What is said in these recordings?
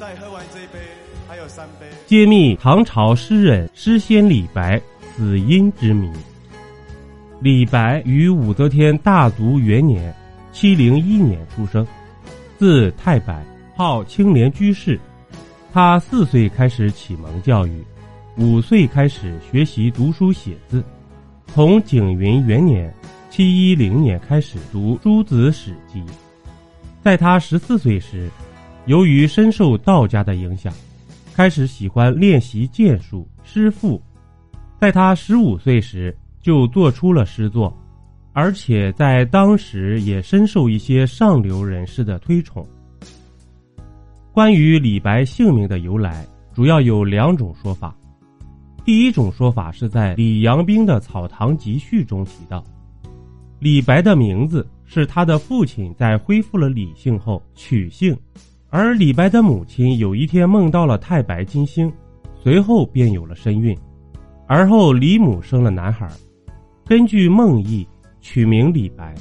再喝完这一杯，还有三杯。揭秘唐朝诗人诗仙李白死因之谜。李白于武则天大足元年（七零一年）出生，字太白，号青莲居士。他四岁开始启蒙教育，五岁开始学习读书写字。从景云元年（七一零年）开始读诸子史记。在他十四岁时。由于深受道家的影响，开始喜欢练习剑术诗赋。在他十五岁时，就做出了诗作，而且在当时也深受一些上流人士的推崇。关于李白姓名的由来，主要有两种说法。第一种说法是在李阳冰的《草堂集序》中提到，李白的名字是他的父亲在恢复了李姓后取姓。而李白的母亲有一天梦到了太白金星，随后便有了身孕，而后李母生了男孩，根据梦意取名李白。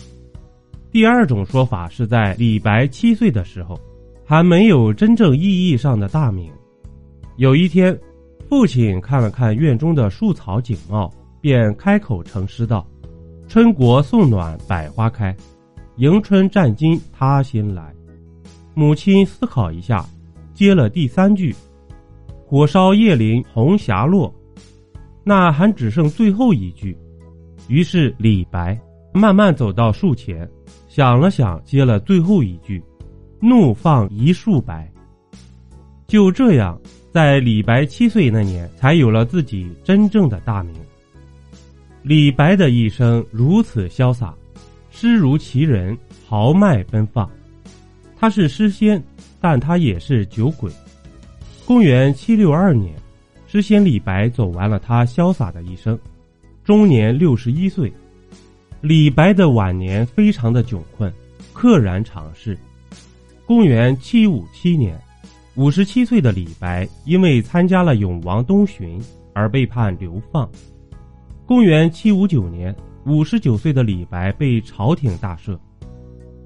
第二种说法是在李白七岁的时候，还没有真正意义上的大名。有一天，父亲看了看院中的树草景貌，便开口成诗道：“春国送暖百花开，迎春占金他先来。”母亲思考一下，接了第三句：“火烧叶林红霞落。”那还只剩最后一句。于是李白慢慢走到树前，想了想，接了最后一句：“怒放一树白。”就这样，在李白七岁那年，才有了自己真正的大名。李白的一生如此潇洒，诗如其人，豪迈奔放。他是诗仙，但他也是酒鬼。公元七六二年，诗仙李白走完了他潇洒的一生，终年六十一岁。李白的晚年非常的窘困，溘然长逝。公元七五七年，五十七岁的李白因为参加了永王东巡而被判流放。公元七五九年，五十九岁的李白被朝廷大赦。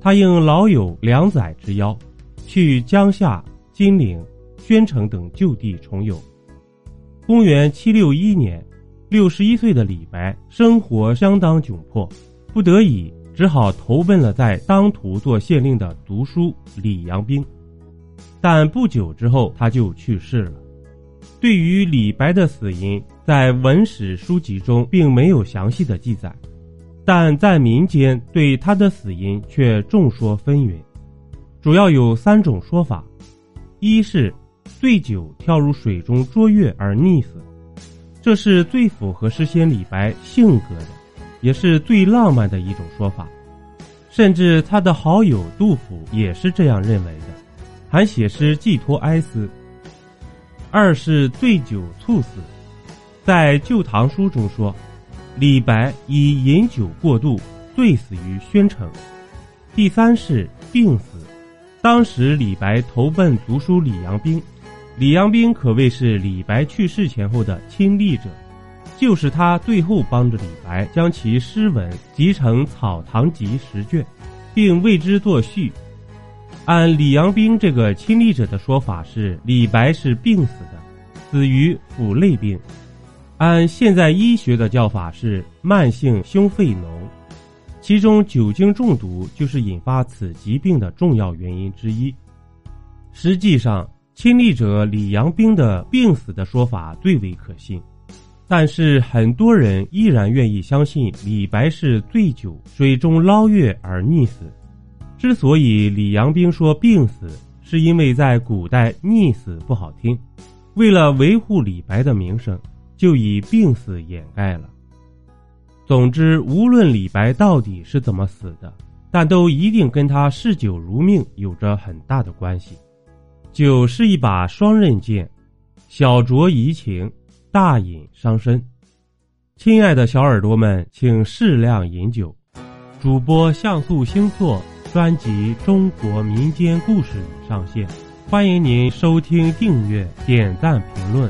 他应老友梁载之邀，去江夏、金陵、宣城等旧地重游。公元七六一年，六十一岁的李白生活相当窘迫，不得已只好投奔了在当涂做县令的读书李阳冰。但不久之后，他就去世了。对于李白的死因，在文史书籍中并没有详细的记载。但在民间对他的死因却众说纷纭，主要有三种说法：一是醉酒跳入水中捉月而溺死，这是最符合诗仙李白性格的，也是最浪漫的一种说法，甚至他的好友杜甫也是这样认为的，还写诗寄托哀思。二是醉酒猝死，在《旧唐书》中说。李白以饮酒过度，醉死于宣城。第三是病死。当时李白投奔族叔李阳冰，李阳冰可谓是李白去世前后的亲历者，就是他最后帮着李白将其诗文集成《草堂集》十卷，并为之作序。按李阳冰这个亲历者的说法是，李白是病死的，死于腹内病。按现在医学的叫法是慢性胸肺脓，其中酒精中毒就是引发此疾病的重要原因之一。实际上，亲历者李阳冰的病死的说法最为可信，但是很多人依然愿意相信李白是醉酒水中捞月而溺死。之所以李阳冰说病死，是因为在古代溺死不好听，为了维护李白的名声。就以病死掩盖了。总之，无论李白到底是怎么死的，但都一定跟他嗜酒如命有着很大的关系。酒是一把双刃剑，小酌怡情，大饮伤身。亲爱的小耳朵们，请适量饮酒。主播像素星座专辑《中国民间故事》上线，欢迎您收听、订阅、点赞、评论。